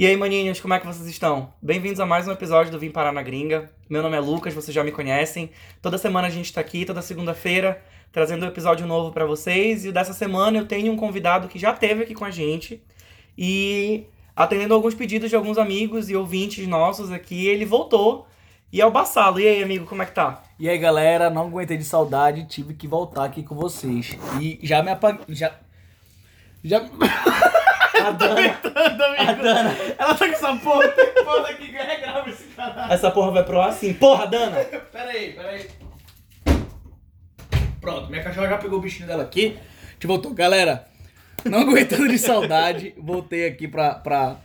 E aí, maninhos, como é que vocês estão? Bem-vindos a mais um episódio do Vim Parar na Gringa. Meu nome é Lucas, vocês já me conhecem. Toda semana a gente tá aqui, toda segunda-feira, trazendo um episódio novo para vocês. E dessa semana eu tenho um convidado que já esteve aqui com a gente e atendendo alguns pedidos de alguns amigos e ouvintes nossos aqui, ele voltou. E é o Bassalo. E aí, amigo, como é que tá? E aí, galera, não aguentei de saudade, tive que voltar aqui com vocês. E já me apaguei. Já. Já. A Dana. A Dana. Ela tá com essa porra, tem porra aqui que regrava esse caralho. Essa porra vai pro ar assim. Porra, Dana! Pera aí, pera aí. Pronto, minha cachorra já pegou o bichinho dela aqui. A gente voltou. Galera, não aguentando de saudade, voltei aqui pra, pra,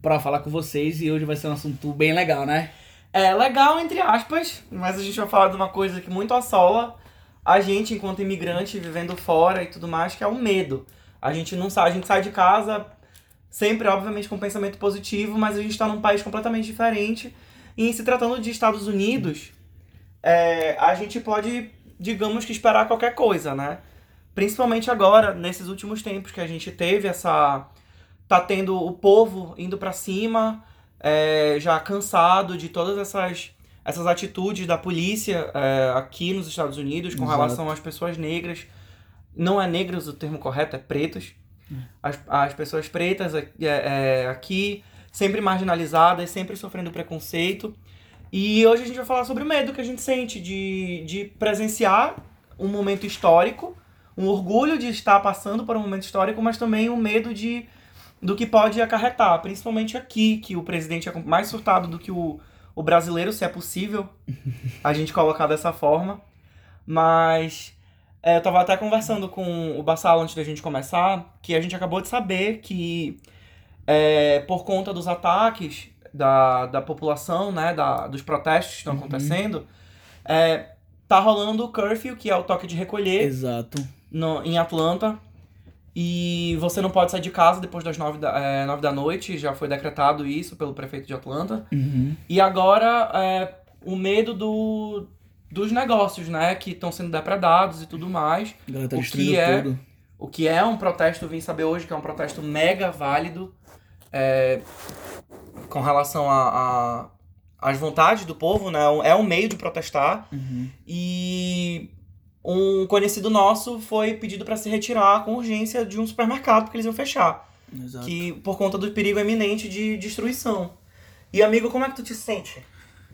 pra falar com vocês e hoje vai ser um assunto bem legal, né? É legal, entre aspas, mas a gente vai falar de uma coisa que muito assola a gente enquanto imigrante vivendo fora e tudo mais, que é o medo. A gente não sai, a gente sai de casa sempre, obviamente, com um pensamento positivo, mas a gente está num país completamente diferente. E se tratando de Estados Unidos, é, a gente pode, digamos que, esperar qualquer coisa, né? Principalmente agora, nesses últimos tempos que a gente teve essa. tá tendo o povo indo para cima, é, já cansado de todas essas, essas atitudes da polícia é, aqui nos Estados Unidos com Exato. relação às pessoas negras. Não é negros o termo correto, é pretos. As, as pessoas pretas é, é, aqui, sempre marginalizadas, sempre sofrendo preconceito. E hoje a gente vai falar sobre o medo que a gente sente de, de presenciar um momento histórico, um orgulho de estar passando por um momento histórico, mas também um medo de do que pode acarretar, principalmente aqui, que o presidente é mais surtado do que o, o brasileiro, se é possível a gente colocar dessa forma. Mas é, eu tava até conversando com o Bassalo antes da gente começar, que a gente acabou de saber que é, por conta dos ataques da, da população, né, da, dos protestos que estão Uhum. acontecendo, é, tá rolando o curfew, que é o toque de recolher, Exato. no, em Atlanta. E você não pode sair de casa depois das nove da, é, nove da noite, já foi decretado isso pelo prefeito de Atlanta. Uhum. E agora é, o medo do, dos negócios, né, que estão sendo depredados e tudo mais. Galera tá O destruindo que é- tudo. O que é um protesto, vim saber hoje que é um protesto mega válido é, com relação a, a- às vontades do povo, né? É um meio de protestar. Uhum. E um conhecido nosso foi pedido para se retirar com urgência de um supermercado porque eles iam fechar. Exato. Que por conta do perigo iminente de destruição. E amigo, como é que tu te sente?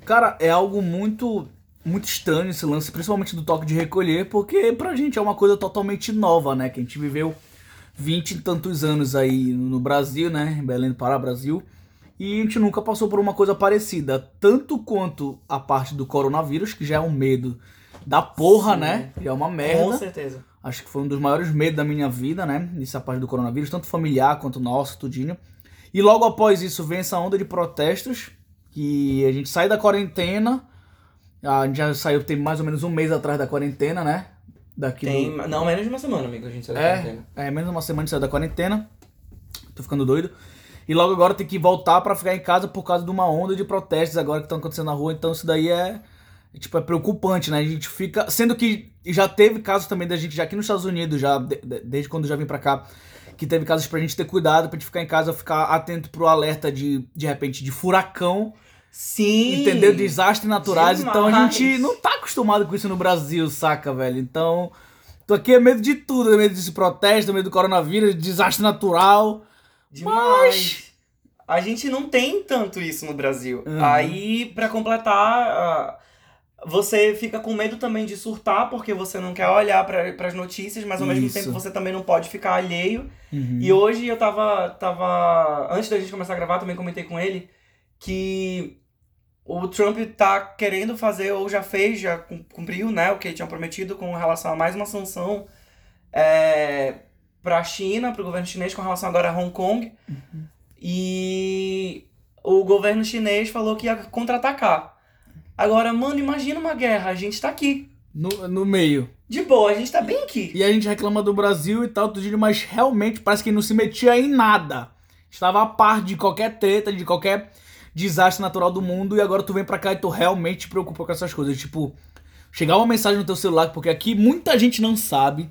Cara, é algo muito muito estranho esse lance, principalmente do toque de recolher, porque pra gente é uma coisa totalmente nova, né? Que a gente viveu 20 e tantos anos aí no Brasil, né? Em Belém do Pará, Brasil. E a gente nunca passou por uma coisa parecida. Tanto quanto a parte do coronavírus, que já é um medo da porra, Sim. né? Já é uma Com merda. certeza. Acho que foi um dos maiores medos da minha vida, né? Essa parte do coronavírus, tanto familiar quanto nosso, tudinho. E logo após isso vem essa onda de protestos, que a gente sai da quarentena. A gente já saiu, tem mais ou menos um mês atrás da quarentena, né? Daqui do- Tem, não, menos de uma semana, amigo, a gente saiu da é, quarentena. é, menos uma semana de sair da quarentena. Tô ficando doido. E logo agora tem que voltar pra ficar em casa por causa de uma onda de protestos agora que estão acontecendo na rua. Então isso daí é, é, tipo, é preocupante, né? A gente fica. Sendo que já teve casos também da gente, já aqui nos Estados Unidos, já de- de- desde quando já vim pra cá, que teve casos pra gente ter cuidado, pra gente ficar em casa, ficar atento pro alerta de, de repente, de furacão. Sim! Entendeu? Desastres naturais. Então a Demais. gente não tá acostumado com isso no Brasil, saca, velho? Então, tô aqui é medo de tudo, é medo desse protesto, é medo do coronavírus, de desastre natural. Demais. A gente não tem tanto isso no Brasil. Uhum. Aí, pra completar, ah, você fica com medo também de surtar, porque você não quer olhar para as notícias, mas ao mesmo Isso. tempo você também não pode ficar alheio. Uhum. E hoje eu tava, tava. Antes da gente começar a gravar, também comentei com ele que o Trump tá querendo fazer, ou já fez, já cum- cumpriu, né, o que ele tinha prometido com relação a mais uma sanção é, pra China, pro governo chinês, com relação agora a Hong Kong. E o governo chinês falou que ia contra-atacar. Agora, mano, imagina uma guerra, a gente tá aqui. No, no meio. De boa, a gente tá bem aqui. E a gente reclama do Brasil e tal, tudinho, mas realmente parece que não se metia em nada. Estava a par de qualquer treta, de qualquer desastre natural do mundo, e agora tu vem pra cá e tu realmente te preocupa com essas coisas. Tipo, chegar uma mensagem no teu celular, porque aqui muita gente não sabe.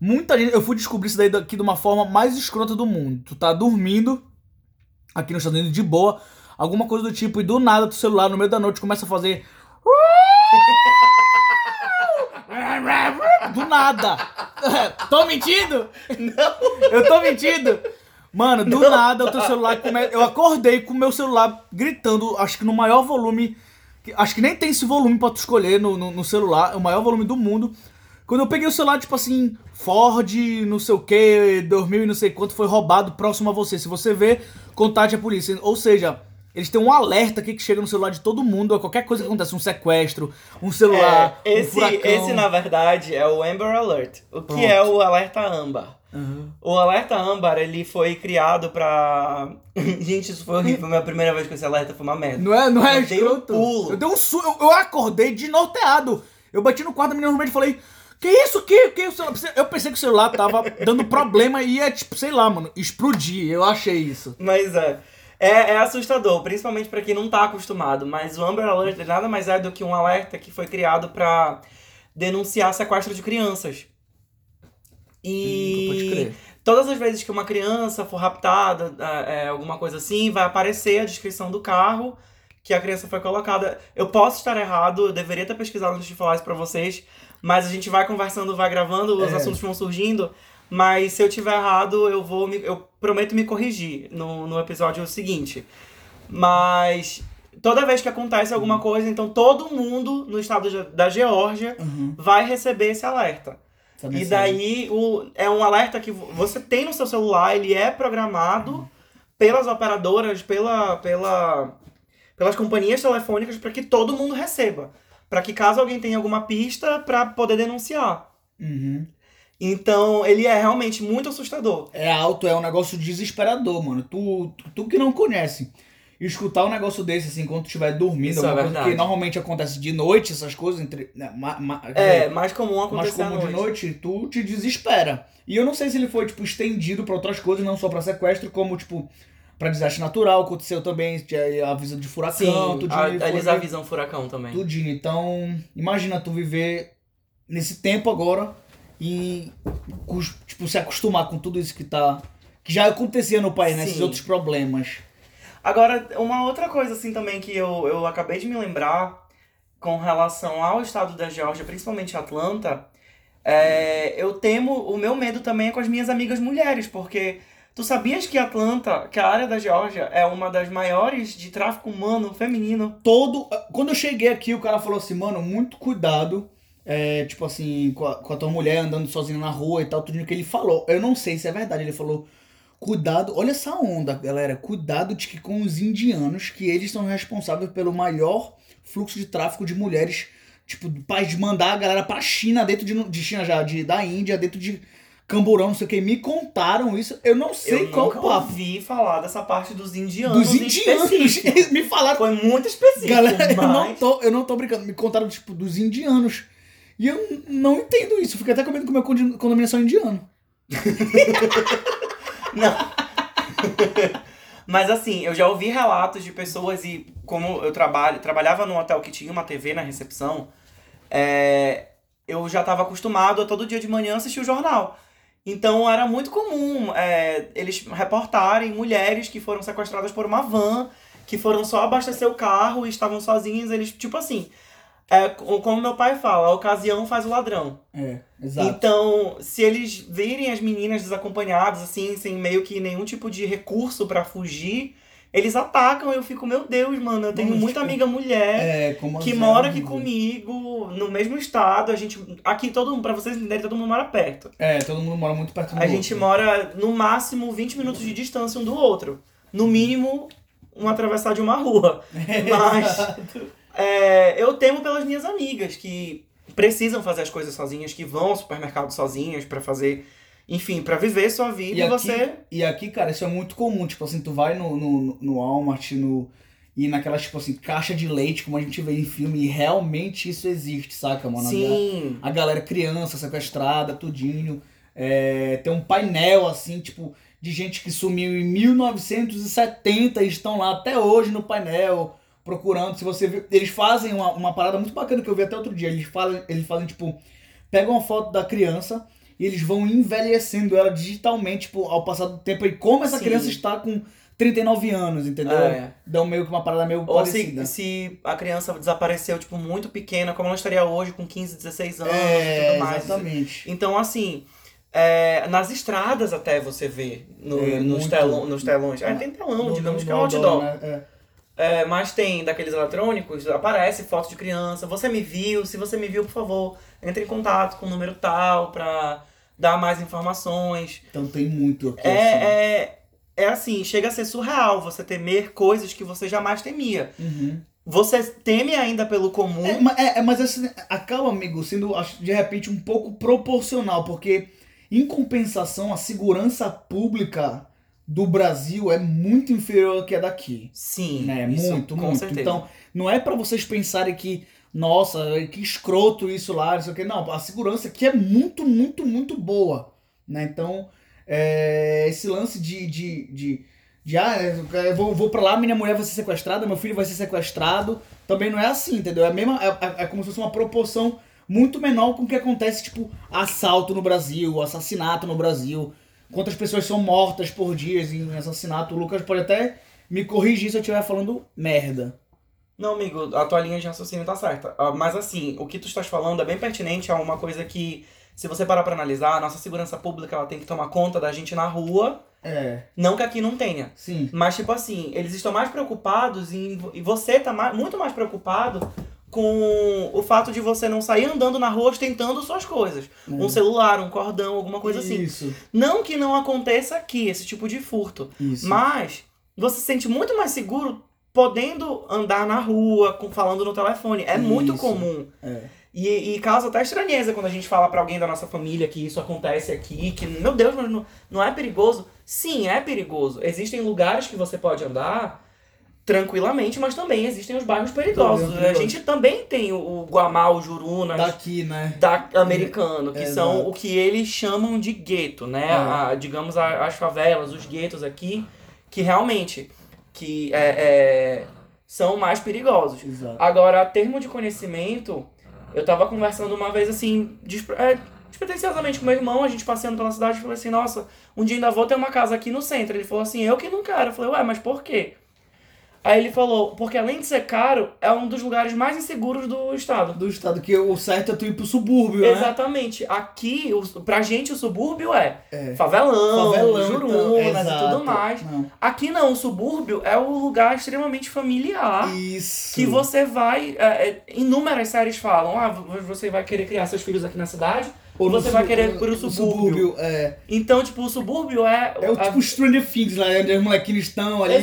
Muita gente. Eu fui descobrir isso daí daqui de uma forma mais escrota do mundo. Tu tá dormindo, aqui nos Estados Unidos de boa, alguma coisa do tipo, e do nada, teu celular no meio da noite começa a fazer. Do nada! tô mentindo? Não. Eu tô mentindo? Mano, do nada o teu celular. Eu acordei com o meu celular gritando, acho que no maior volume. Acho que nem tem esse volume pra tu escolher no, no, no celular, o maior volume do mundo. Quando eu peguei o celular, tipo assim, Ford, não sei o que, 2000 e não sei quanto, foi roubado próximo a você. Se você vê, contate a polícia. Ou seja, eles têm um alerta aqui que chega no celular de todo mundo, a qualquer coisa que acontece, um sequestro, um celular, É, um esse, furacão. esse, na verdade, é o Amber Alert. O que Pronto. é o alerta âmbar? Uhum. O alerta âmbar, ele foi criado pra... Gente, isso foi horrível. Minha primeira vez com esse alerta foi uma merda. Não é, não é Eu dei um pulo. Eu dei um su... eu, eu acordei desnorteado. Eu bati no quarto da menina e falei: Que isso? Que, que o celular? Eu pensei que o celular tava dando problema e ia, tipo, sei lá, mano, explodir. Eu achei isso. Mas é. É, é assustador, principalmente pra quem não tá acostumado. Mas o Amber Alert nada mais é do que um alerta que foi criado pra denunciar sequestro de crianças. E Hum, pode crer. todas as vezes que uma criança for raptada, é, alguma coisa assim, vai aparecer a descrição do carro que a criança foi colocada. Eu posso estar errado, eu deveria ter pesquisado antes de falar isso pra vocês, mas a gente vai conversando, vai gravando, os É. assuntos vão surgindo. Mas se eu tiver errado, eu vou me- eu prometo me corrigir no, no episódio seguinte. Mas toda vez que acontece alguma coisa, então todo mundo no estado da Geórgia Uhum. vai receber esse alerta. Essa E daí o, é um alerta que vo- você tem no seu celular, ele é programado pelas operadoras, pela, pela, pelas companhias telefônicas para que todo mundo receba. Para que caso alguém tenha alguma pista, para poder denunciar. Uhum. Então, ele é realmente muito assustador. É alto, é um negócio desesperador, mano. Tu, tu, tu que não conhece. Escutar um negócio desse, assim, tu estiver dormindo, Isso é coisa verdade. que normalmente acontece de noite, essas coisas, entre. né, ma- ma- É, mais comum mais acontecer à comum de noite. noite, tu te desespera. E eu não sei se ele foi, tipo, estendido pra outras coisas, não só pra sequestro, como, tipo, pra desastre natural, aconteceu também, tinha avisa de furacão, Sim, tudinho. a- eles avisam furacão também. Tudinho. Então, imagina tu viver nesse tempo agora e, tipo, se acostumar com tudo isso que tá... Que já acontecia no país, né? Esses Sim. outros problemas. Agora, uma outra coisa assim também que eu, eu acabei de me lembrar com relação ao estado da Geórgia, principalmente Atlanta, é, eu temo, o meu medo também é com as minhas amigas mulheres, porque tu sabias que Atlanta, que a área da Geórgia é uma das maiores de tráfico humano feminino? todo. Quando eu cheguei aqui, o cara falou assim, mano, muito cuidado. é, tipo assim, com a, com a tua mulher andando sozinha na rua e tal, tudo que ele falou. Eu não sei se é verdade. Ele falou. Cuidado, olha essa onda, galera. Cuidado de que com os indianos, que eles são responsáveis pelo maior fluxo de tráfico de mulheres. Tipo, paz de mandar a galera pra China, dentro de, de China já, de, da Índia, dentro de Camburão, não sei o que. Me contaram isso. Eu não sei eu qual nunca papo. ouvi falar dessa parte dos indianos. Dos indianos. específico. Me falaram Foi muito específico. Galera, eu não, mas- tô, eu não tô brincando. Me contaram, tipo, dos indianos. E eu não entendo isso. Fico até com medo que o meu condomínio é só indiano. Não. Mas assim, eu já ouvi relatos de pessoas e como eu trabalho, trabalhava num hotel que tinha uma TV na recepção, é, eu já estava acostumado a todo dia de manhã assistir o jornal. Então era muito comum é, eles reportarem mulheres que foram sequestradas por uma van, que foram só abastecer o carro e estavam sozinhas, eles, tipo assim, é, como meu pai fala, a ocasião faz o ladrão. É, exato. Então, se eles virem as meninas desacompanhadas, assim, sem meio que nenhum tipo de recurso pra fugir, eles atacam. Eu fico, meu Deus, mano, eu tenho Mano, muita tipo, amiga mulher é, que mora aqui comigo, no mesmo estado. A gente. Aqui, todo mundo, pra vocês entenderem, todo mundo mora perto. É, todo mundo mora muito perto do A gente outro. mora no máximo 20 minutos de distância um do outro. No mínimo, um atravessar de uma rua. Mas é, eu temo pelas minhas amigas que precisam fazer as coisas sozinhas, que vão ao supermercado sozinhas pra fazer, enfim, pra viver sua vida E aqui- você. E aqui, cara, isso é muito comum. Tipo assim, tu vai no, no, no Walmart, no... E naquelas, tipo assim, caixa de leite, como a gente vê em filme, e realmente isso existe, saca, mano? A Sim. a galera criança sequestrada, tudinho. É, tem um painel, assim, tipo, de gente que sumiu em 1970 e estão lá até hoje no painel, procurando. Se você viu, eles fazem uma, uma parada muito bacana que eu vi até outro dia. Eles, falam, eles fazem, tipo, pegam uma foto da criança e eles vão envelhecendo ela digitalmente, tipo, ao passar do tempo. E como essa Sim. criança está com 39 anos, entendeu? É. Dão meio que uma parada meio Ou parecida. se, se a criança desapareceu, tipo, muito pequena, como ela estaria hoje, com 15, 16 anos e É, tudo mais. exatamente. Então, assim, é, nas estradas até você vê no- É, nos, muito. telão, nos telões. Ah, tem telão, digamos no que é um outdoor. né? É. É, mas tem daqueles eletrônicos, aparece foto de criança. Você me viu? Se você me viu, por favor, entre em contato com o número tal pra dar mais informações. Então tem muito aqui. É, assim. é, é assim, chega a ser surreal você temer coisas que você jamais temia. Uhum. Você teme ainda pelo comum. É, é, é, mas assim, acaba, amigo, sendo acho, de repente um pouco proporcional, porque em compensação a segurança pública do Brasil é muito inferior à que é daqui. Sim, Né? isso, muito, muito. certeza. Então, não é pra vocês pensarem que, nossa, que escroto isso lá, não sei o que. Não, a segurança aqui é muito, muito, muito boa. Né? Então, é, esse lance de. de, de, de ah, eu vou, vou pra lá, minha mulher vai ser sequestrada, meu filho vai ser sequestrado. Também não é assim, entendeu? É, a mesma, é, é- é como se fosse uma proporção muito menor com o que acontece, tipo, assalto no Brasil, assassinato no Brasil. Quantas pessoas são mortas por dia em assassinato. O Lucas pode até me corrigir se eu estiver falando merda. Não, amigo, a tua linha de raciocínio tá certa. Ah, Mas assim, o que tu estás falando é bem pertinente a uma coisa que, se você parar pra analisar, a nossa segurança pública ela tem que tomar conta da gente na rua. É, Não que aqui não tenha. sim. Mas, tipo assim, eles estão mais preocupados em. E você tá mais, muito mais preocupado com o fato de você não sair andando na rua ostentando suas coisas. Um celular, um cordão, alguma coisa assim. Isso, Não que não aconteça aqui esse tipo de furto. isso. Mas você se sente muito mais seguro podendo andar na rua, com- falando no telefone. É muito Isso. comum. É. E, e causa até estranheza quando a gente fala pra alguém da nossa família que isso acontece aqui, que, meu Deus, mas não, não é perigoso. Sim, é perigoso. Existem lugares que você pode andar tranquilamente, mas também existem os bairros perigosos. Também A gente também tem o, Guamá, o Jurunas, Daqui, né? da americano, que É, são exato. o que eles chamam de gueto, né? É. A- digamos a- as favelas, os guetos aqui, que realmente que é, é, são mais perigosos. Exato. Agora, a termo de conhecimento, eu tava conversando uma vez assim, é, despretensiosamente com meu irmão, a gente passeando pela cidade, eu falei assim, nossa, um dia ainda vou ter uma casa aqui no centro. Ele falou assim, eu que não quero. Eu falei, ué, mas por quê? Aí ele falou, porque além de ser caro, é um dos lugares mais inseguros do estado. Do estado que o certo é tu ir pro subúrbio, né? Exatamente. Aqui, o, pra gente, o subúrbio é, É. favelão, Favelão, jurunas então, e tudo mais. Não. Aqui não, o subúrbio é o lugar extremamente familiar. Isso. Que você vai. É, é, inúmeras séries falam: ah, vo- você vai querer criar seus filhos aqui na cidade, ou você vai querer pro no subúrbio. é. Então, tipo, o subúrbio é. É o a- tipo Stranger Things lá, onde os molequinhos estão ali,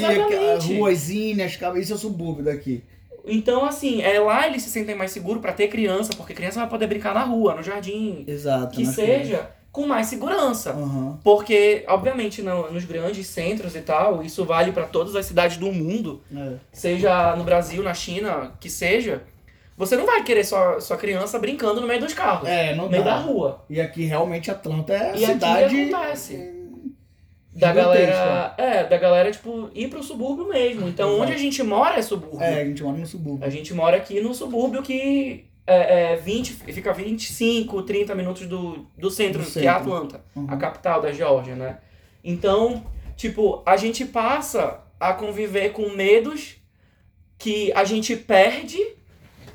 as ruazinhas, isso é o subúrbio daqui. Então, assim, é lá eles se sentem mais seguros pra ter criança, porque criança vai poder brincar na rua, no jardim, Exato. que seja com mais segurança. Aham. Porque, obviamente, no- nos grandes centros e tal, isso vale pra todas as cidades do mundo, É. seja no Brasil, na China, que seja. Você não vai querer sua, sua criança brincando no meio dos carros, É, não no meio dá. da rua. E aqui realmente Atlanta é a E aqui cidade. acontece. Da gigantesca. galera. É, da galera, tipo, ir pro subúrbio mesmo. Então, Exato. onde a gente mora é subúrbio. É, a gente mora no subúrbio. A gente mora aqui no subúrbio que é, é 20, fica 25, 30 minutos do, do centro, Do que é centro. Atlanta, Uhum. a capital da Geórgia, né? Então, tipo, a gente passa a conviver com medos que a gente perde,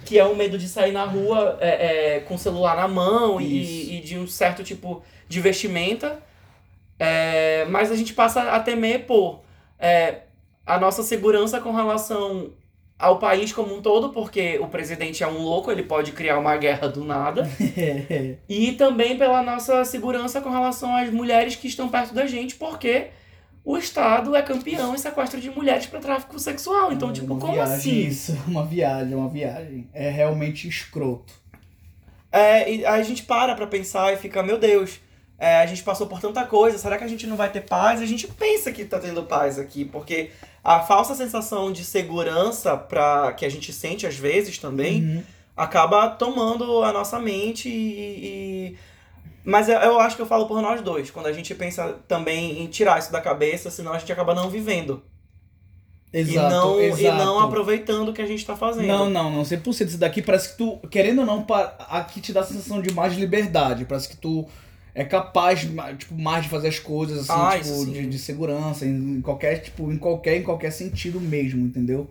que é o medo de sair na rua é, é, com o celular na mão e, e de um certo tipo de vestimenta. É, mas a gente passa a temer por é, a nossa segurança com relação ao país como um todo, porque o presidente é um louco, ele pode criar uma guerra do nada. E também pela nossa segurança com relação às mulheres que estão perto da gente, porque o Estado é campeão em sequestro de mulheres para tráfico sexual. Então, É tipo, uma como viagem, assim? Isso, uma viagem, uma viagem. É realmente escroto. É, e aí a gente para pra pensar e fica, meu Deus, é, a gente passou por tanta coisa, será que a gente não vai ter paz? A gente pensa que tá tendo paz aqui, porque a falsa sensação de segurança pra, que a gente sente às vezes também Uhum. acaba tomando a nossa mente e. e- Mas eu, eu acho que eu falo por nós dois, quando a gente pensa também em tirar isso da cabeça, senão a gente acaba não vivendo. Exato, e, não, exato. e não aproveitando o que a gente tá fazendo. Não, não, não, 100%. Isso daqui parece que tu, querendo ou não, aqui te dá a sensação de mais liberdade. Parece que tu é capaz, tipo, mais de fazer as coisas, assim, Ah, tipo, de, de segurança, em qualquer, tipo, em qualquer, em qualquer sentido mesmo, entendeu?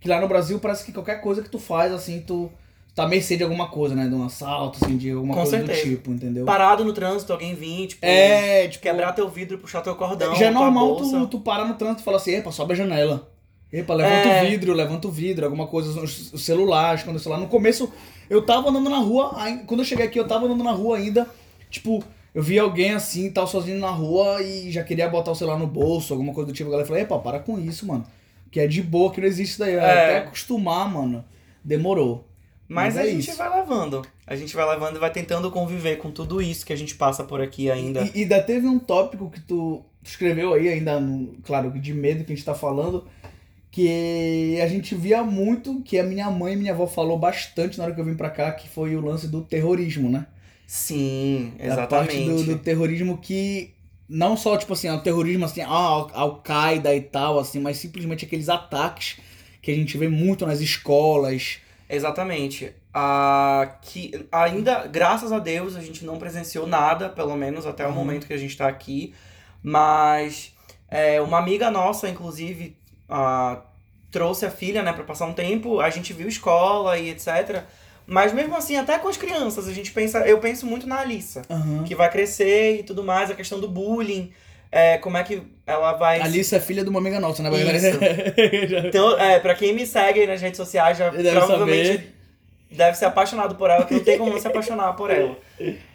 Que lá no Brasil parece que qualquer coisa que tu faz, assim, tu tá mercê de alguma coisa, né? De um assalto, assim, de alguma Com coisa certeza. do tipo, entendeu? Parado no trânsito, alguém vir, tipo, É, tipo, quebrar teu vidro, puxar teu cordão, já é normal tu, tu parar no trânsito e falar assim, epa, sobe a janela. Epa, levanta É. o vidro, levanta o vidro, alguma coisa, os, os celulares, quando o celular. No começo, eu tava andando na rua, quando eu cheguei aqui, eu tava andando na rua ainda, tipo, eu vi alguém assim, tal, sozinho na rua e já queria botar o celular no bolso, alguma coisa do tipo. A galera falou, epa, para com isso, mano. Que é de boa, que não existe isso daí. É. Até acostumar, mano. Demorou. Mas, Mas a é gente isso. vai levando. A gente vai levando e vai tentando conviver com tudo isso que a gente passa por aqui ainda. E, e ainda teve um tópico que tu escreveu aí, ainda, no, claro, de medo que a gente tá falando, que a gente via muito, que a minha mãe e minha avó falou bastante na hora que eu vim pra cá, que foi o lance do terrorismo, né? Sim, Da parte exatamente. do, do terrorismo que não só, tipo assim, é o terrorismo assim, ah, Al- Al-Qaeda e tal, assim, mas simplesmente aqueles ataques que a gente vê muito nas escolas. Exatamente. Ah, que ainda, graças a Deus, a gente não presenciou nada, pelo menos até o Uhum. momento que a gente tá aqui. Mas é, uma amiga nossa, inclusive, ah, trouxe a filha, né, pra passar um tempo. A gente viu escola e etc. Mas mesmo assim, até com as crianças, a gente pensa. Eu penso muito na Alissa, Aham. que vai crescer e tudo mais, a questão do bullying. É, como é que ela vai. Alice é filha de uma amiga nossa, né? Isso. Então, é, pra quem me segue nas redes sociais, já Deve provavelmente saber. deve ser apaixonado por ela, que não tem como não se apaixonar por ela.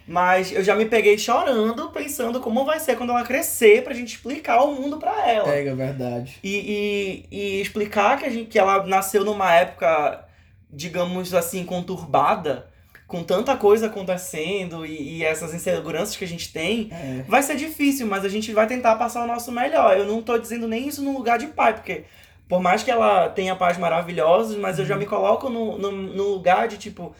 Mas eu já me peguei chorando, pensando como vai ser quando ela crescer, pra gente explicar o mundo pra ela. Pega, verdade. E, e, e explicar que, a gente, que ela nasceu numa época, digamos assim, conturbada, com tanta coisa acontecendo e, e essas inseguranças que a gente tem, É. Vai ser difícil, mas a gente vai tentar passar o nosso melhor. Eu não tô dizendo nem isso no lugar de pai, porque por mais que ela tenha pais maravilhosos, mas eu já me coloco no, no, no lugar de tipo,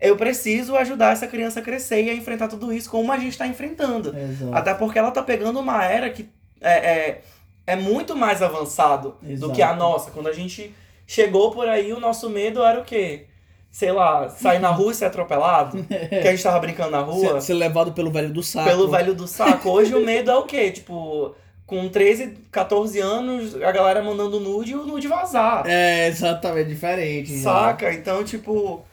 eu preciso ajudar essa criança a crescer e a enfrentar tudo isso como a gente tá enfrentando. Exato. Até porque ela tá pegando uma era que é, é, é muito mais avançado do Exato. que a nossa. Quando a gente chegou por aí, o nosso medo era o quê? Sei lá, sair na rua e ser atropelado? que a gente tava brincando na rua? Ser, ser levado pelo velho do saco. pelo velho do saco. Hoje o medo é o quê? Tipo, com 13, 14 anos, a galera mandando nude e o nude vazar. É, exatamente, diferente. Saca? Então, tipo,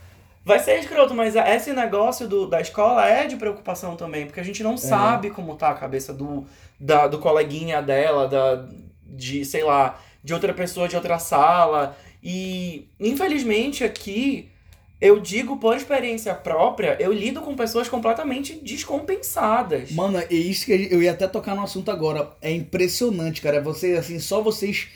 vai ser escroto, mas esse negócio do, da escola é de preocupação também, porque a gente não sabe como tá a cabeça do, da, do coleguinha dela, da, de, sei lá, de outra pessoa de outra sala. E, infelizmente, aqui. Eu digo por experiência própria, eu lido com pessoas completamente descompensadas. Mano, é isso que eu ia até tocar no assunto agora. É impressionante, cara. Vocês, assim, só vocês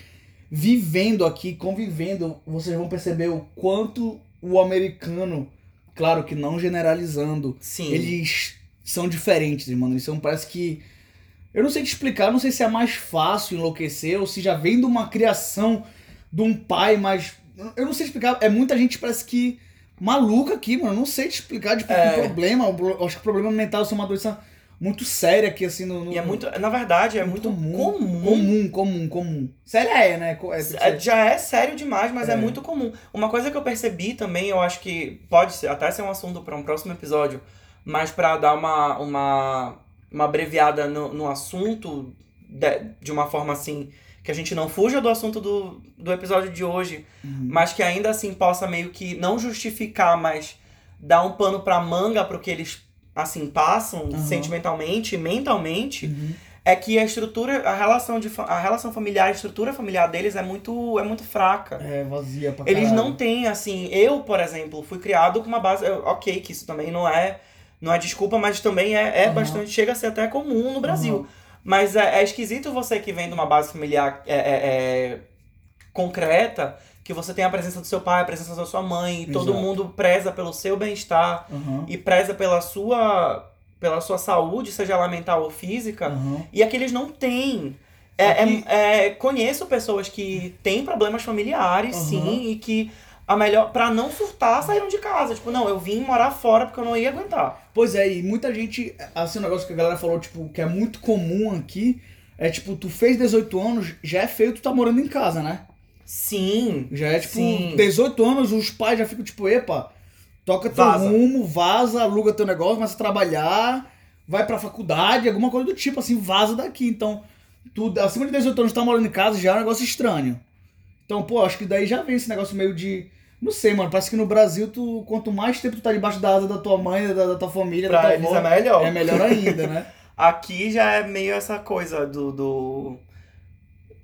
vivendo aqui, convivendo, vocês vão perceber o quanto o americano, claro que não generalizando, Sim. eles são diferentes, mano. Eles são, parece que. Eu não sei te explicar, não sei se é mais fácil enlouquecer ou se já vem de uma criação de um pai, mas. Eu não sei explicar. É muita gente parece que maluca aqui, mano. Não sei te explicar tipo, É. o problema. Eu acho que o problema mental é uma doença muito séria aqui, assim, no. no- E é muito, na verdade, é muito comum. Comum, comum, comum. Séria é, né? É, já é sério demais, mas é. É. muito comum. Uma coisa que eu percebi também, eu acho que pode ser, até ser um assunto para um próximo episódio, mas para dar uma, uma, uma abreviada no, no assunto de, de uma forma assim que a gente não fuja do assunto do, do episódio de hoje, Uhum. mas que ainda assim possa meio que não justificar, mas dar um pano pra manga pro que eles assim passam Uhum. sentimentalmente, mentalmente Uhum. é que a estrutura, a relação de a relação familiar, a estrutura familiar deles é muito é muito fraca. É vazia pra Eles caralho. não têm assim, eu, por exemplo, fui criado com uma base, OK, que isso também não é não é desculpa, mas também é, é Uhum. bastante chega a ser até comum no Brasil. Mas é, é esquisito você que vem de uma base familiar é, é- é concreta, que você tem a presença do seu pai, a presença da sua mãe, e todo mundo preza pelo seu bem-estar Uhum. e preza pela sua pela sua saúde, seja ela mental ou física, Uhum. e aqueles não têm. É, é- é- conheço pessoas que têm problemas familiares, Uhum. sim, e que a melhor para não furtar saíram de casa. Tipo, não, eu vim morar fora porque eu não ia aguentar. Pois é, e muita gente, assim, um negócio que a galera falou, tipo, que é muito comum aqui, é tipo, tu fez 18 anos, já é feio tu tá morando em casa, né? Sim. Já é tipo, Sim. 18 anos, os pais já ficam tipo, epa, toca teu Vaza. rumo, vaza, aluga teu negócio, começa a trabalhar, vai pra faculdade, alguma coisa do tipo, assim, vaza daqui. Então, tu, acima de 18 anos, tá morando em casa, já é um negócio estranho. Então, pô, acho que daí já vem esse negócio meio de. Não sei, mano. Parece que no Brasil, tu, quanto mais tempo tu tá debaixo da asa da tua mãe, da, da tua família, da Pra tua eles avó, é melhor. é melhor ainda, né? Aqui já é meio essa coisa do. do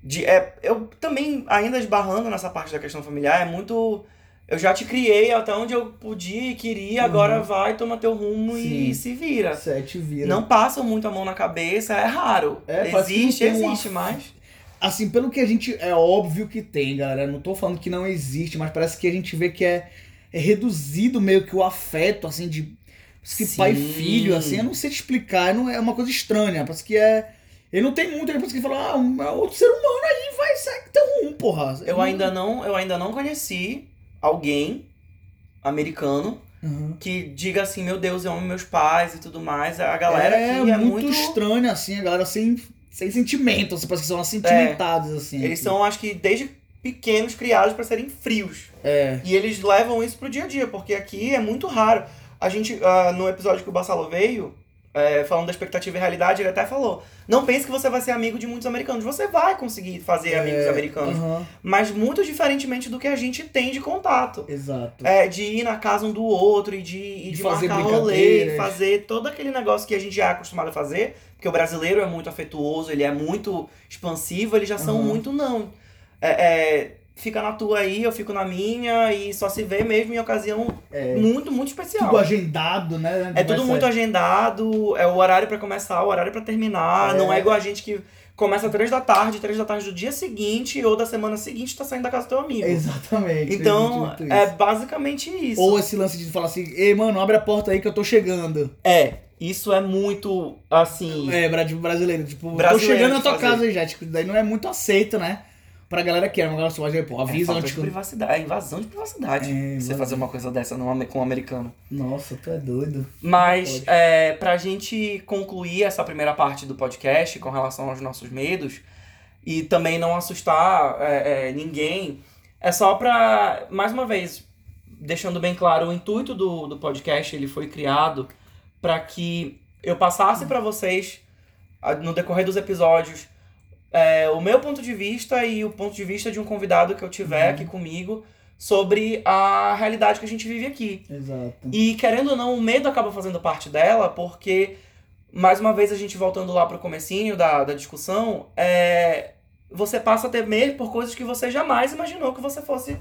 de, é, eu também, ainda esbarrando nessa parte da questão familiar, é muito. Eu já te criei até onde eu podia e queria, agora Uhum. vai, toma teu rumo Sim. e se vira. Sete vira. Não passam muito a mão na cabeça, é raro. É, existe, uma- existe, mas. Assim, pelo que a gente. É óbvio que tem, galera. Não tô falando que não existe, mas parece que a gente vê que é, é reduzido meio que o afeto, assim, de. Parece que Sim. pai e filho, assim, eu não sei te explicar, não é uma coisa estranha. Parece que é. Ele não tem muito, ele parece que fala, ah, um, é outro ser humano aí, vai, segue teu rumo, porra. Eu ainda não, eu ainda não conheci alguém americano Uhum. que diga assim, meu Deus, eu amo meus pais e tudo mais. A galera é, aqui é muito, muito. estranha, assim, a galera sem, sem sentimento, assim, parece que são assentimentados, assim. Eles são, acho que, desde pequenos criados pra serem frios. É. E eles levam isso pro dia a dia, porque aqui é muito raro. A gente, ah, no episódio que o Bassalo veio, é, falando da expectativa e realidade, ele até falou: não pense que você vai ser amigo de muitos americanos. Você vai conseguir fazer amigos É, americanos. aham, Mas muito diferentemente do que a gente tem de contato. exato. É, de ir na casa um do outro e de, e De de fazer marcar rolê, fazer todo aquele negócio que a gente já é acostumado a fazer, porque o brasileiro é muito afetuoso, ele é muito expansivo, eles já são muito não. É, é, fica na tua aí, eu fico na minha, e só se vê mesmo em ocasião É. muito, muito especial. Tudo agendado, né? É tudo muito agendado, é o horário pra começar, o horário pra terminar, É. não é igual a gente que começa três da tarde, três da tarde do dia seguinte ou da semana seguinte tá saindo da casa do teu amigo. Exatamente. Então, é basicamente isso. Ou esse lance de falar assim, ei, mano, abre a porta aí que eu tô chegando. É, isso é muito, assim... É, bra- brasileiro. Tipo, Brasileiro tô chegando na tua fazer. casa já. Tipo, daí não é muito aceito, né? Pra galera que é, uma galera vai pô, É avisa falta antes de privacidade, é invasão de privacidade. É, você fazer uma coisa dessa num ame- com um americano. Nossa, tu é doido. Mas, é, pra gente concluir essa primeira parte do podcast com relação aos nossos medos e também não assustar é, é, ninguém, é só pra, mais uma vez, deixando bem claro, o intuito do, do podcast ele foi criado para que eu passasse pra vocês, no decorrer dos episódios, é, o meu ponto de vista e o ponto de vista de um convidado que eu tiver Uhum. aqui comigo sobre a realidade que a gente vive aqui. Exato. E querendo ou não, o medo acaba fazendo parte dela, porque, mais uma vez, a gente voltando lá pro comecinho da, da discussão, é, você passa a ter medo por coisas que você jamais imaginou que você fosse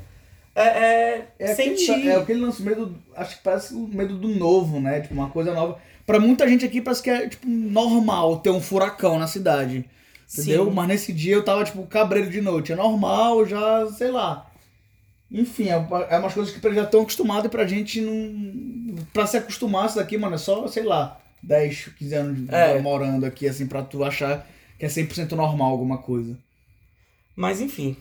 é, é, É sentir. aquele, é aquele lance medo, acho que parece o medo do novo, né? Tipo, uma coisa nova. Pra muita gente aqui parece que é, tipo, normal ter um furacão na cidade. Entendeu? Sim. Mas nesse dia eu tava, tipo, cabreiro de noite. É normal, já, sei lá. Enfim, é, é umas coisas que já estão acostumados e pra gente não. Pra se acostumar isso daqui, mano, é só, sei lá, 10, 15 anos É. morando aqui, assim, pra tu achar que é 100% normal alguma coisa. Mas enfim.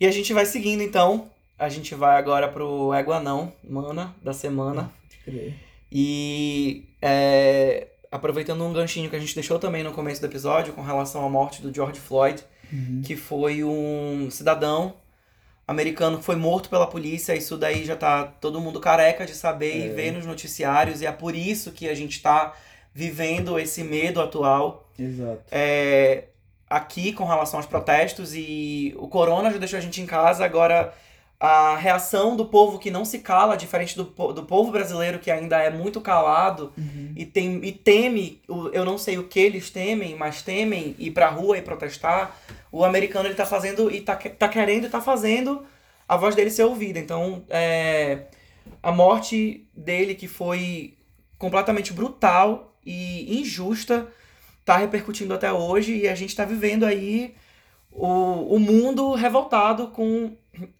E a gente vai seguindo então. A gente vai agora pro Égua Não, Mana, da semana. Crer. E é, aproveitando um ganchinho que a gente deixou também no começo do episódio com relação à morte do George Floyd, Uhum. que foi um cidadão americano que foi morto pela polícia. Isso daí já tá todo mundo careca de saber e É. ver nos noticiários, e é por isso que a gente tá vivendo esse medo atual Exato. é, aqui com relação aos protestos e o corona já deixou a gente em casa, agora a reação do povo que não se cala, diferente do, do povo brasileiro que ainda é muito calado Uhum. e, tem, e teme, eu não sei o que eles temem, mas temem ir pra rua e protestar, o americano ele tá fazendo e tá, tá querendo e tá fazendo a voz dele ser ouvida. Então, é, a morte dele que foi completamente brutal e injusta tá repercutindo até hoje e a gente tá vivendo aí o, o mundo revoltado com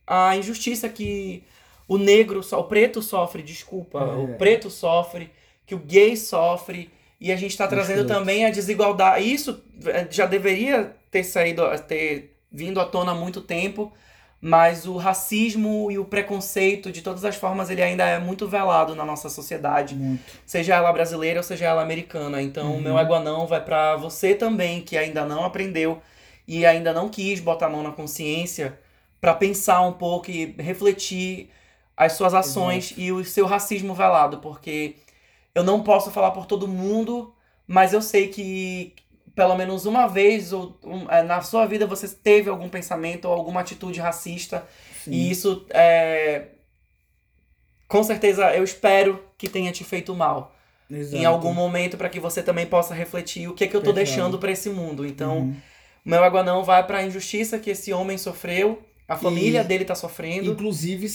a injustiça que o negro, o preto sofre, desculpa, É. o preto sofre, que o gay sofre, e a gente tá trazendo também a desigualdade. Isso eh, já deveria ter saído, ter vindo à tona há muito tempo, mas o racismo e o preconceito, de todas as formas, ele ainda é muito velado na nossa sociedade Muito. seja ela brasileira ou seja ela americana. Então, o Uhum. meu égua não vai pra você também que ainda não aprendeu e ainda não quis botar a mão na consciência pra pensar um pouco e refletir as suas ações e o seu racismo velado, porque eu não posso falar por todo mundo, mas eu sei que pelo menos uma vez ou, um, é, na sua vida você teve algum pensamento ou alguma atitude racista. Sim. E isso é. Com certeza eu espero que tenha te feito mal. Exato. Em algum momento para que você também possa refletir o que é que eu tô Exato. deixando para esse mundo. Então, Uhum. meu aguanão vai pra injustiça que esse homem sofreu, a família E- dele tá sofrendo. Inclusive,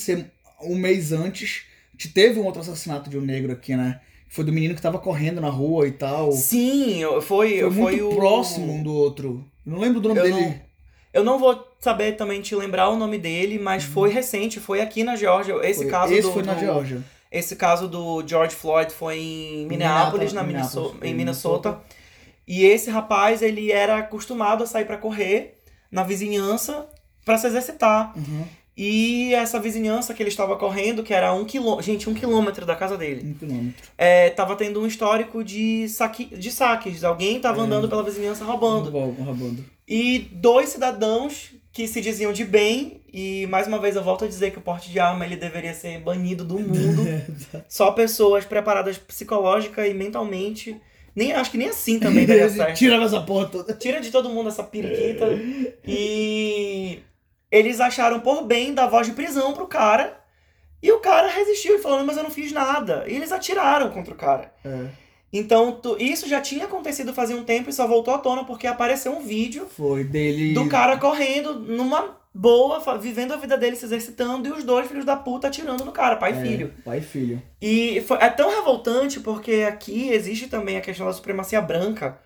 um mês antes, te teve um outro assassinato de um negro aqui, né? Foi do menino que tava correndo na rua e tal. Sim, eu- foi, Foi foi, muito o próximo um do outro. Eu não lembro do nome Eu dele. não- Eu não vou saber também te lembrar o nome dele, mas foi recente, foi aqui na Geórgia. Esse Uhum. Foi- caso Esse do, foi na do- Geórgia. Esse caso do George Floyd foi em Minneapolis, Minneapolis, na Minnesota, em em Minnesota. E esse rapaz, ele era acostumado a sair pra correr na vizinhança pra se exercitar. Uhum. E essa vizinhança que ele estava correndo, que era um quilômetro, gente, um quilômetro da casa dele, Um quilômetro. é, tava tendo um histórico de, saque, de saques. Alguém tava É. andando pela vizinhança roubando. Roubando. roubando. E dois cidadãos que se diziam de bem, e mais uma vez eu volto a dizer que o porte de arma ele deveria ser banido do mundo. Só pessoas preparadas psicológica e mentalmente. Nem, acho que nem assim também daria certo. Tirava essa porra toda. Tira de todo mundo essa periquita. E eles acharam por bem dar voz de prisão pro cara. E o cara resistiu e falou, mas eu não fiz nada. E eles atiraram contra o cara. É. Então, tu- isso já tinha acontecido fazia um tempo e só voltou à tona porque apareceu um vídeo Foi dele. do cara correndo numa boa, vivendo a vida dele, se exercitando, e os dois filhos da puta atirando no cara, pai e É, filho. Pai e filho. E foi- é tão revoltante porque aqui existe também a questão da supremacia branca,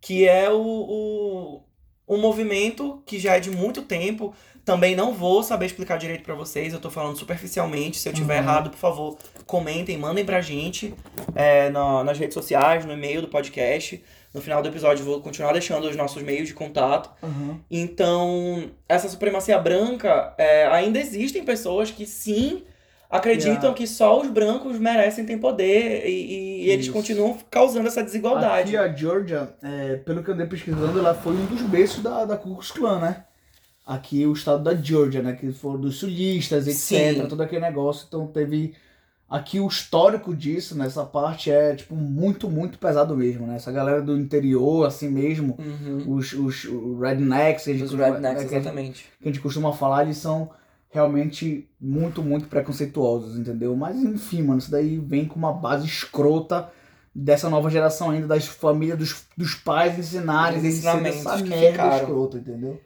que é o, o, um movimento que já é de muito tempo. Também não vou saber explicar direito pra vocês, eu tô falando superficialmente. Se eu tiver Uhum. errado, por favor, comentem, mandem pra gente é, na- nas redes sociais, no e-mail do podcast. No final do episódio, vou continuar deixando os nossos meios de contato. Uhum. Então, essa supremacia branca, é, ainda existem pessoas que sim acreditam Yeah. que só os brancos merecem ter poder e, e eles Isso. continuam causando essa desigualdade. Aqui a Georgia, é, pelo que eu andei pesquisando, ela foi um dos berços da, da Ku Klux Klan, né? Aqui o estado da Georgia, né? Que foram dos sulistas, etc. Sim. Todo aquele negócio. Então teve. Aqui o histórico disso, nessa parte, é tipo muito, muito pesado mesmo, né? Essa galera do interior, assim mesmo, Uhum. os, os, rednecks, que a gente Os rednecks, exatamente. que a gente costuma falar, eles são realmente muito, muito preconceituosos, entendeu? Mas enfim, mano, isso daí vem com uma base escrota dessa nova geração ainda, das famílias, dos, dos pais ensinarem eles ensinamentos essa merda escrota, entendeu?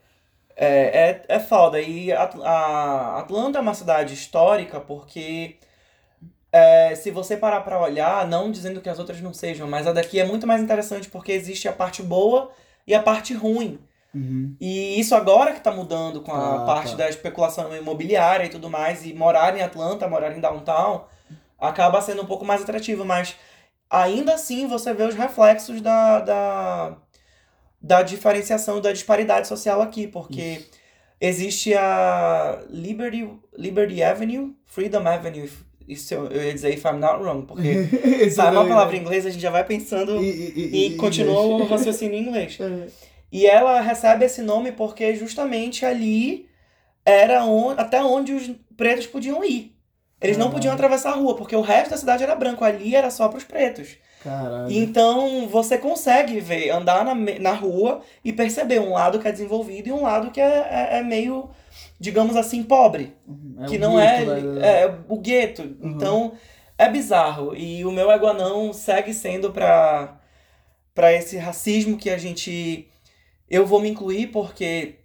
É, é, é foda. E At- a Atlanta é uma cidade histórica porque é, se você parar pra olhar, não dizendo que as outras não sejam, mas a daqui é muito mais interessante porque existe a parte boa e a parte ruim. Uhum. E isso agora que tá mudando com a Ah, parte tá. da especulação imobiliária e tudo mais, e morar em Atlanta, morar em downtown, acaba sendo um pouco mais atrativo, mas ainda assim você vê os reflexos da, da, da diferenciação, da disparidade social aqui, porque existe a Liberty, Liberty Avenue, Freedom Avenue, isso eu eu ia dizer if I'm not wrong, porque sabe uma palavra em inglês, a gente já vai pensando E, e, e, continua o raciocínio em inglês. É. E ela recebe esse nome porque justamente ali era on- até onde os pretos podiam ir. Eles não podiam atravessar a rua, porque o resto da cidade era branco, ali era só para os pretos. Caralho. Então você consegue ver, andar na, na rua e perceber um lado que é desenvolvido e um lado que é, é, é meio, digamos assim, pobre. É que não gueto, é, né? é o gueto. Então é bizarro. E o meu Eguanão segue sendo pra esse racismo que a gente. Eu vou me incluir porque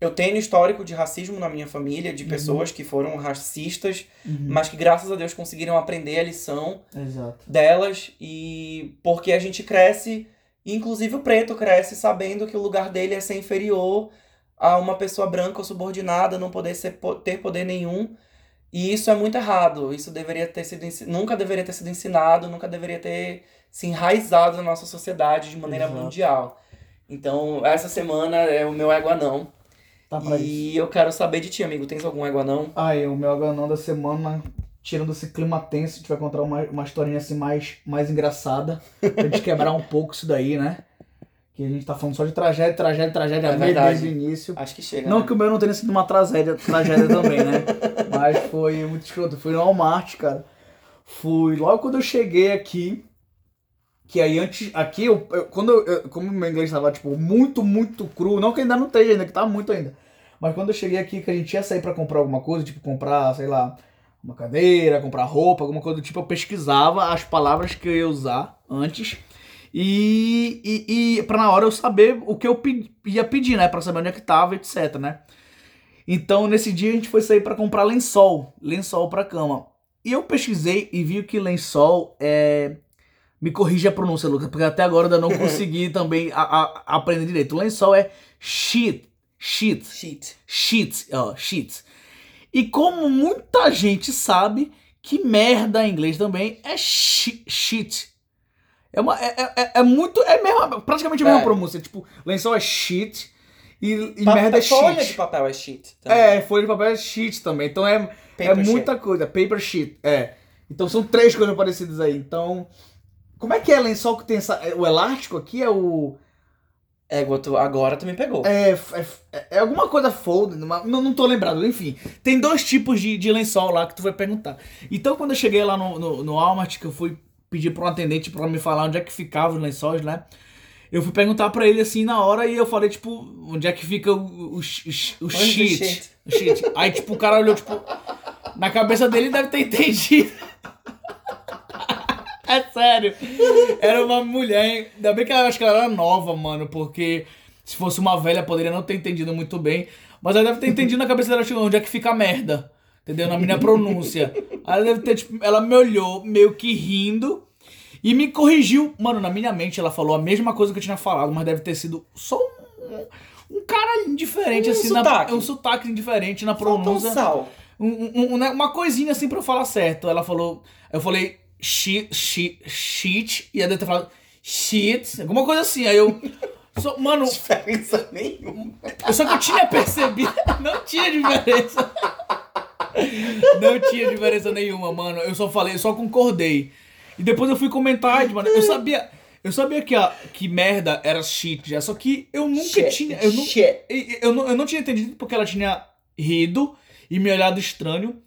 eu tenho histórico de racismo na minha família, de pessoas que foram racistas, Uhum. mas que graças a Deus conseguiram aprender a lição Exato. delas e porque a gente cresce, inclusive o preto cresce sabendo que o lugar dele é ser inferior a uma pessoa branca ou subordinada, não poder ser, ter poder nenhum. E isso é muito errado. Isso deveria ter sido nunca deveria ter sido ensinado, nunca deveria ter se enraizado na nossa sociedade de maneira Exato. mundial. Então, essa semana é o meu Eguanão. Tá pra isso. E eu quero saber de ti, amigo. Tens algum Eguanão? Aí, o meu aganão da semana, tirando esse clima tenso, a gente vai contar uma, uma historinha assim mais, mais engraçada, pra gente quebrar um pouco isso daí, né? Que a gente tá falando só de tragédia, tragédia, tragédia, É desde o início. Acho que chega. Não né? que o meu não tenha sido uma tragédia, tragédia também, né? Mas foi muito escroto. Fui no Walmart, cara. Fui logo quando eu cheguei aqui. Que aí antes, aqui, eu, eu- quando eu, como meu inglês tava, tipo, muito, muito cru, não que ainda não esteja ainda, que tá muito ainda. Mas quando eu cheguei aqui, que a gente ia sair pra comprar alguma coisa, tipo, comprar, sei lá, uma cadeira, comprar roupa, alguma coisa do tipo, eu pesquisava as palavras que eu ia usar antes. E, e, e pra na hora eu saber o que eu ia pedir, né? Pra saber onde é que tava, etc, né? Então, nesse dia a gente foi sair pra comprar lençol, lençol pra cama. E eu pesquisei e vi que lençol é. Me corrija a pronúncia, Lucas, porque até agora eu ainda não consegui também a- a- aprender direito. O lençol é sheet. Sheet. Shit. Sheet. Ó, sheet. E como muita gente sabe que merda em inglês também é shi- sheet. É, uma, é, é- é, muito. É mesmo, praticamente a mesma É. pronúncia. Tipo, lençol é sheet e, e Pa- merda é folha sheet. de papel é shit. também. É, folha de papel é sheet também. Então é, é muita coisa. Paper sheet. É. Então são três coisas parecidas aí. Então. Como é que é lençol que tem essa. é- O elástico aqui é o. É, tu- agora tu me pegou. É, é, é alguma coisa fold, não, não tô lembrado, enfim. Tem dois tipos de, de lençol lá que tu vai perguntar. Então quando eu cheguei lá no, no, no Walmart, que eu fui pedir pra um atendente pra me falar onde é que ficavam os lençóis, né? Eu fui perguntar pra ele assim na hora e eu falei, tipo, onde é que fica o, o, o, o sheet. shit? O sheet. Aí, tipo, o cara olhou, tipo, na cabeça dele deve ter entendido. É sério. Era uma mulher. hein? Ainda bem que eu acho que ela era nova, mano. Porque se fosse uma velha, poderia não ter entendido muito bem. Mas ela deve ter entendido na cabeça dela, tipo, onde é que fica a merda. Entendeu? Na minha pronúncia. Ela deve ter, tipo, ela me olhou meio que rindo. E me corrigiu. Mano, na minha mente ela falou a mesma coisa que eu tinha falado, mas deve ter sido só um, um cara indiferente, Um assim, sotaque. na, um sotaque indiferente na um pronúncia sal. um- um- um- né, uma coisinha assim pra eu falar certo. Ela falou, eu falei shit, shit, shit, e ela deve ter falado shit, alguma coisa assim. Aí eu, só- mano, Diferença nenhuma. eu só que eu tinha percebido, não tinha diferença. Não tinha diferença nenhuma, mano. Eu só falei, eu só concordei. E depois eu fui comentar, mano, eu sabia, eu sabia que a que merda era shit já, só que eu nunca Shit, tinha, eu, nu- shit. e- eu, não, eu não tinha entendido porque ela tinha rido e me olhado estranho.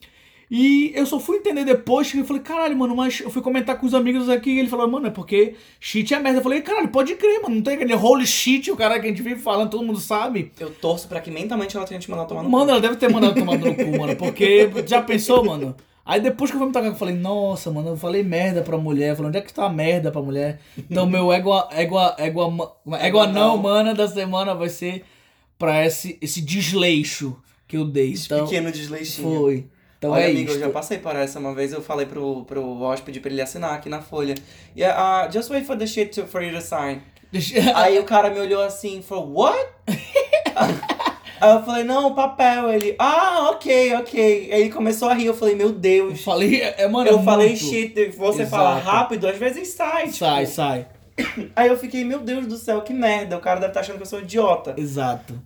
E eu só fui entender depois que eu falei, caralho, mano, mas eu fui comentar com os amigos aqui e ele falou, mano, é porque shit é merda. Eu falei, caralho, pode crer, mano, não tem aquele holy shit, o cara que a gente vive falando, todo mundo sabe. Eu torço pra que mentalmente ela tenha te mandado tomar no Mano, cu. ela deve ter mandado tomar no cu, mano, porque já pensou, mano? Aí depois que eu fui me tocar, eu falei, nossa, mano, eu falei merda pra mulher. Eu falei, onde é que tá a merda pra mulher? Então, meu égua, égua, égua, ma- égua não, mana da semana vai ser pra esse, esse desleixo que eu dei. Esse Então, pequeno desleixinho. foi. Então Olha, é amigo, isso. eu já passei por essa uma vez. Eu falei pro, pro hóspede pra ele assinar aqui na folha. Yeah, uh, just wait for the shit to, for you to sign. Aí o cara me olhou assim, falou, what? Aí eu falei, não, papel. Ele, ah, ok, ok. Aí ele começou a rir. Eu falei, meu Eu Deus. falei, é, mano, eu é falei muito. shit, você fala Exato. rápido, às vezes sai. tipo. Sai, sai. Aí eu fiquei, meu Deus do céu, que merda. O cara deve estar achando que eu sou idiota. Exato.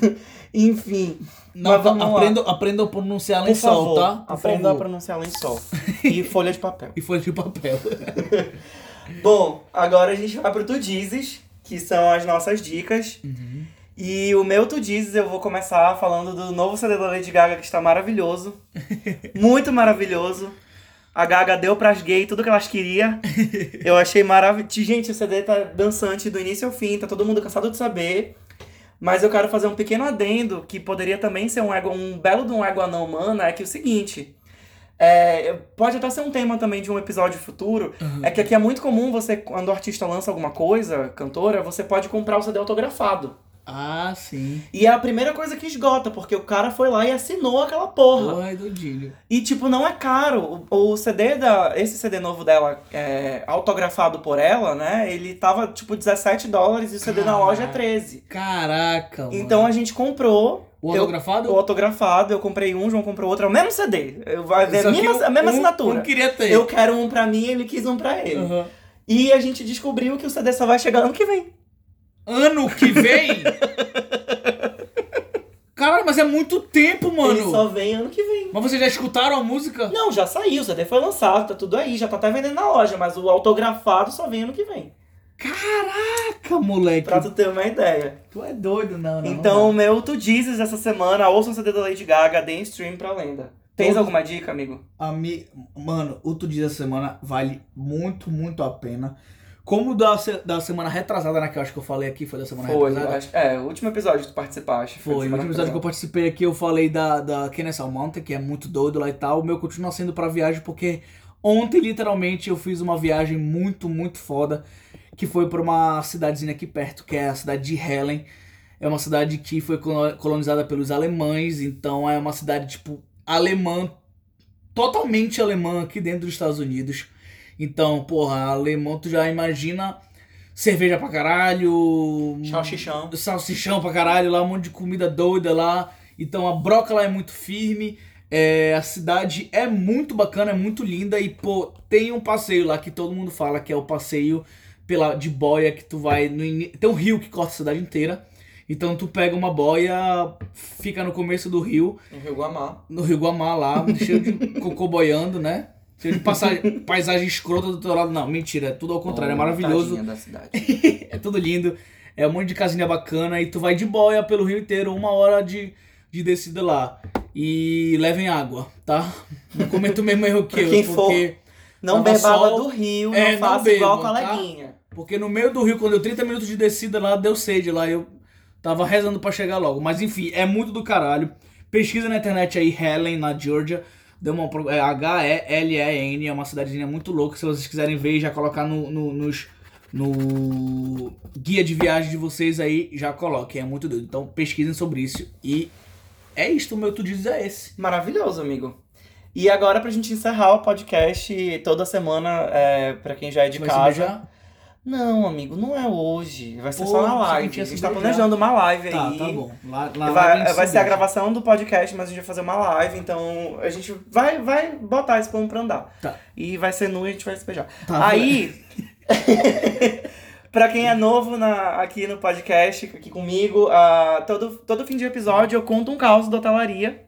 Enfim. Não, aprenda, aprenda a pronunciar lençol, favor, tá? Por aprenda a pronunciar lençol. e folha de papel. E foi de papel. Bom, agora a gente vai pro Tu Dizes, que são as nossas dicas. Uhum. E o meu Tu Dizes eu vou começar falando do novo CD da Lady Gaga, que está maravilhoso. Muito maravilhoso. A Gaga deu pras gays tudo que elas queriam. Eu achei maravilhoso. Gente, o CD tá dançante do início ao fim, tá todo mundo cansado de saber. Mas eu quero fazer um pequeno adendo, que poderia também ser um, ego, um belo de um ego não humana, é que é o seguinte... É, pode até ser um tema também de um episódio futuro. É que aqui é muito comum você, quando o artista lança alguma coisa, cantora, você pode comprar o CD autografado. Ah, sim. E é a primeira coisa que esgota, porque o cara foi lá e assinou aquela porra. Ai, doidinho. E, tipo, não é caro. O, o CD da. Esse CD novo dela, é, autografado por ela, né? Ele tava, tipo, 17 dólares e o CD na loja é 13. Caraca, mano. Então a gente comprou. O eu- autografado? o autografado, eu comprei um, João comprou outro. É o mesmo CD. Eu, a que mesma, a mesma assinatura. Um queria ter. Eu quero um pra mim, ele quis um pra ele. Aham. E a gente descobriu que o CD só vai chegar ano que vem. Ano que vem? Caralho, mas é muito tempo, mano. Ele só vem ano que vem. Mas vocês já escutaram a música? Não, já saiu, o CD foi lançado, tá tudo aí, já tá até vendendo na loja, mas o autografado só vem ano que vem. Caraca, moleque. Pra tu ter uma ideia. Tu é doido, não, não. então, não o meu Tu Dizes essa semana, ouça o CD da Lady Gaga, dê stream pra lenda. Tens Todo- alguma dica, amigo? Ami... Mano, o Tu Diz da Semana vale muito, muito a pena. Como da, da semana retrasada, né? Que eu acho que eu falei aqui, foi da semana Foi, retrasada. acho- é, o último episódio que tu participaste. Foi, no semana último episódio que eu participei aqui, eu falei da, da Kennesaw Mountain, que é muito doido lá e tal. O meu continua sendo pra viagem, porque ontem, literalmente, eu fiz uma viagem muito, muito foda, que foi pra uma cidadezinha aqui perto, que é a cidade de Helen. É uma cidade que foi colo- colonizada pelos alemães, então é uma cidade, tipo, alemã, totalmente alemã aqui dentro dos Estados Unidos. Então, porra, alemão, tu já imagina cerveja pra caralho, Salsichão. salsichão pra caralho lá, um monte de comida doida lá. Então a broca lá é muito firme. É, a cidade é muito bacana, é muito linda e pô, tem um passeio lá que todo mundo fala que é o passeio pela de boia que tu vai no tem um rio que corta a cidade inteira. Então tu pega uma boia, fica no começo do rio, No Rio Guamá. no Rio Guamá lá, cheio de cocô boiando, né? De passagem, paisagem escrota do teu lado. Não, mentira, é tudo ao contrário, é Oh, maravilhoso. tadinha da cidade. É tudo lindo. É um monte de casinha bacana e tu vai de boia pelo rio inteiro, uma hora de, de descida lá. E levem água, tá? Não cometa o mesmo erro que eu, quem for, porque, Não Tava beba água do rio, É, não não faça igual bebam, a tá? coleguinha. porque no meio do rio, quando deu 30 minutos de descida lá, deu sede lá. Eu tava rezando pra chegar logo. Mas enfim, é muito do caralho. Pesquisa na internet aí, Helen, na Georgia. Deu uma, é H-E-L-E-N, é uma cidadezinha muito louca. Se vocês quiserem ver e já colocar no, no, nos, no guia de viagem de vocês aí, já coloquem. É muito doido. Então pesquisem sobre isso. E é isto, o meu tu diz é esse. Maravilhoso, amigo. E agora, pra gente encerrar o podcast toda semana, é, pra quem já é de Vai casa. Não, amigo, não é hoje. Vai ser Pô, só na live. A gente tá planejando uma live Tá, aí. tá bom. Lá, lá Vai, vai se ser a gravação do podcast, mas a gente vai fazer uma live, então a gente vai, vai botar esse plano pra andar. Tá. E vai ser nu e a gente vai se beijar. Tá, Aí, pra quem é novo na- aqui no podcast, aqui comigo, ah, todo, todo fim de episódio eu conto um caos da hotelaria.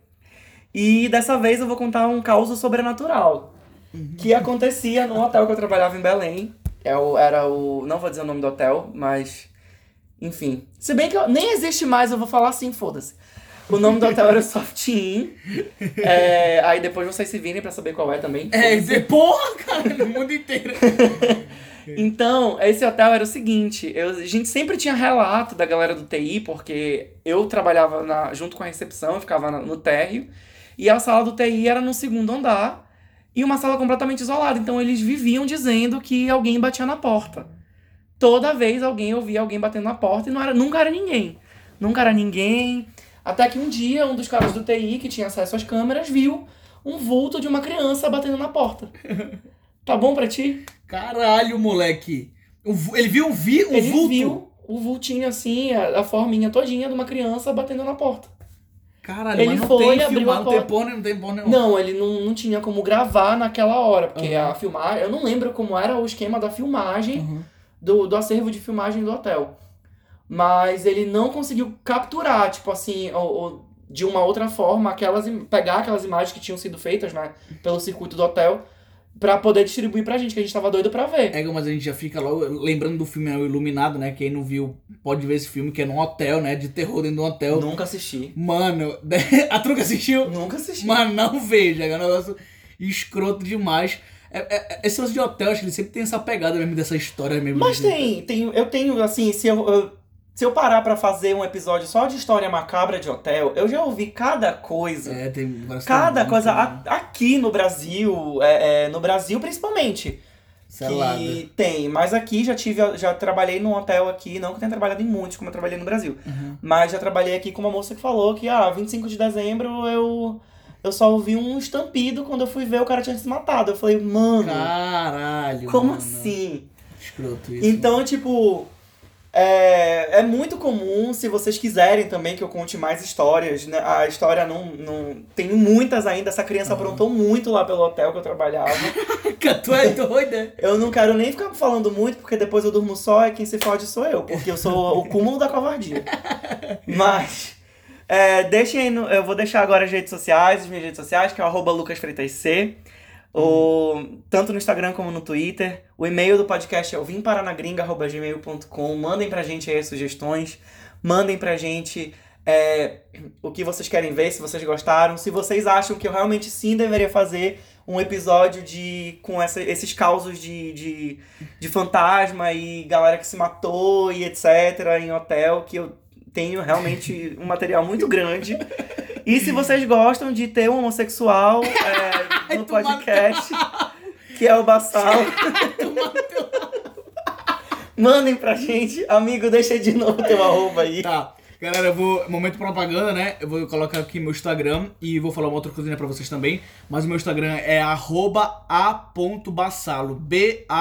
E dessa vez eu vou contar um caos sobrenatural. Que acontecia no hotel que eu trabalhava em Belém. É era o. Não vou dizer o nome do hotel, mas. Enfim. Se bem que eu- nem existe mais, eu vou falar assim, foda-se. O nome do hotel era o Soft Inn. É, aí depois vocês se virem pra saber qual é também. É, dizer, porra, cara, no mundo inteiro. Então, esse hotel era o seguinte, eu- a gente sempre tinha relato da galera do TI, porque eu trabalhava na- junto com a recepção, eu ficava no térreo, e a sala do TI era no segundo andar, e uma sala completamente isolada. Então eles viviam dizendo que alguém batia na porta. Toda vez alguém ouvia alguém batendo na porta e não era, nunca era ninguém. Nunca era ninguém. Até que um dia, um dos caras do TI, que tinha acesso às câmeras, viu um vulto de uma criança batendo na porta. Tá bom pra ti? Caralho, moleque. Ele viu um, vi, um ele vulto? viu o vultinho assim, a, a forminha todinha de uma criança batendo na porta. Caralho, Ele mas não foi, tem filmado, não tem porra, não tem porra nenhuma. Não, ele não, não tinha como gravar naquela hora, porque Aham. a filmagem. Eu não lembro como era o esquema da filmagem, Uhum. do, do acervo de filmagem do hotel. Mas ele não conseguiu capturar, tipo assim, ou, ou de uma outra forma, aquelas, pegar aquelas imagens que tinham sido feitas né, pelo circuito do hotel pra poder distribuir pra gente, que a gente tava doido pra ver. É, mas a gente já fica logo lembrando do filme O Iluminado, né? Quem não viu pode ver esse filme, que é num hotel, né? De terror dentro de um hotel. Nunca assisti. Mano, a Truca assistiu? Nunca assisti. Mas não veja, é um negócio escroto demais. É, é- esse lance de hotel, acho que ele sempre tem essa pegada mesmo dessa história mesmo. Mas tem, tem, eu tenho, assim, se eu, eu- se eu parar pra fazer um episódio só de história macabra de hotel, eu já ouvi cada coisa. É, tem Cada coisas, coisa né? a- aqui no Brasil, é, é, no Brasil principalmente, Selada. que tem. Mas aqui já tive, já trabalhei num hotel aqui, não que tenha trabalhado em muitos como eu trabalhei no Brasil, Uhum. mas já trabalhei aqui com uma moça que falou que, ah, 25 de dezembro eu eu só ouvi um estampido quando eu fui ver o cara tinha se matado. Eu falei, mano, Caralho. como mano. assim? Escroto isso. Então, tipo, é, é muito comum, se vocês quiserem também que eu conte mais histórias, né? A história não, não. Tem muitas ainda. Essa criança aprontou muito lá pelo hotel que eu trabalhava. tu é doida. Eu não quero nem ficar falando muito, porque depois eu durmo só e quem se fode sou eu, porque eu sou o cúmulo da covardia. Mas. É, deixem aí no- eu vou deixar agora as redes sociais, as minhas redes sociais, que é o arroba lucasfreitasc. O, tanto no Instagram como no Twitter. O e-mail do podcast é o vimparanagringa.gmail.com. Mandem pra gente aí as sugestões. Mandem pra gente é, o que vocês querem ver, se vocês gostaram, se vocês acham que eu realmente sim deveria fazer um episódio de com essa, esses causos de, de, de fantasma e galera que se matou e etc. em hotel, que eu tenho realmente um material muito grande. E se vocês gostam de ter um homossexual é, no podcast, que é o Bassal. Mandem pra gente. Amigo, deixa de novo teu arroba aí. Tá. Galera, eu vou. Momento propaganda, né? Eu vou colocar aqui meu Instagram e vou falar uma outra coisinha pra vocês também. Mas o meu Instagram é a.bassalo. B-A-S-S-A-L-O.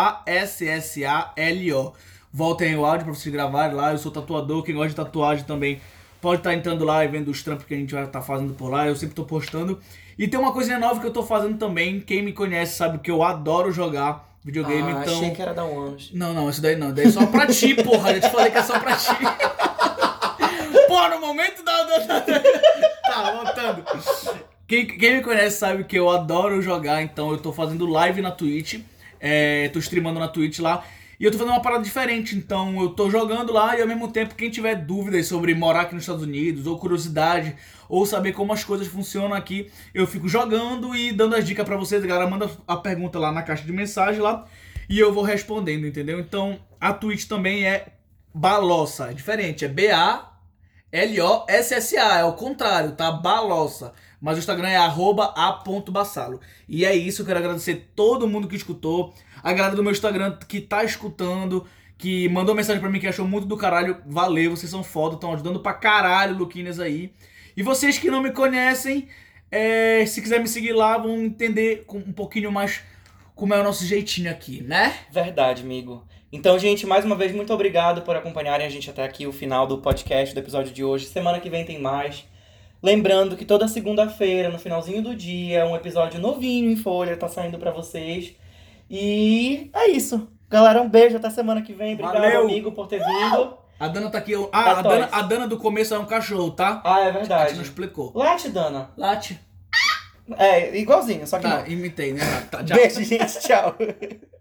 Voltem aí o áudio pra vocês gravarem lá. Eu sou tatuador, quem gosta de tatuagem também pode estar entrando lá e vendo os trampos que a gente vai estar fazendo por lá. Eu sempre tô postando. E tem uma coisinha nova que eu tô fazendo também. Quem me conhece sabe que eu adoro jogar videogame, ah, então. achei que era da Onus. Não, não, isso daí não. Daí é só pra ti, porra. Eu te falei que é só pra ti. porra, no momento da... tá, voltando. Quem, quem me conhece sabe que eu adoro jogar, então eu tô fazendo live na Twitch. É, tô streamando na Twitch lá. E eu tô fazendo uma parada diferente, então eu tô jogando lá e ao mesmo tempo, quem tiver dúvidas sobre morar aqui nos Estados Unidos, ou curiosidade, ou saber como as coisas funcionam aqui, eu fico jogando e dando as dicas para vocês. A galera manda a pergunta lá na caixa de mensagem lá e eu vou respondendo, entendeu? Então a Twitch também é Balossa, é diferente, é B-A-L-O-S-S-A, é o contrário, tá? Balossa. Mas o Instagram é a.bassalo. E é isso, eu quero agradecer todo mundo que escutou a galera do meu Instagram que tá escutando, que mandou mensagem para mim que achou muito do caralho. Valeu, vocês são foda, estão ajudando pra caralho, Luquinhas aí. E vocês que não me conhecem, é, se quiser me seguir lá, vão entender um pouquinho mais como é o nosso jeitinho aqui, né? Verdade, amigo. Então, gente, mais uma vez, muito obrigado por acompanharem a gente até aqui, o final do podcast, do episódio de hoje. Semana que vem tem mais. Lembrando que toda segunda-feira, no finalzinho do dia, um episódio novinho em folha tá saindo para vocês. E é isso. Galera, um beijo. Até semana que vem. Obrigado, Valeu. amigo, por ter vindo. A Dana tá aqui. Ah, a Dana, a Dana do começo é um cachorro, tá? Ah, é A gente não verdade. explicou. Late, Dana. Late. É, igualzinho, só que Tá, não. imitei, né? Tá, já. Beijo, gente. Tchau.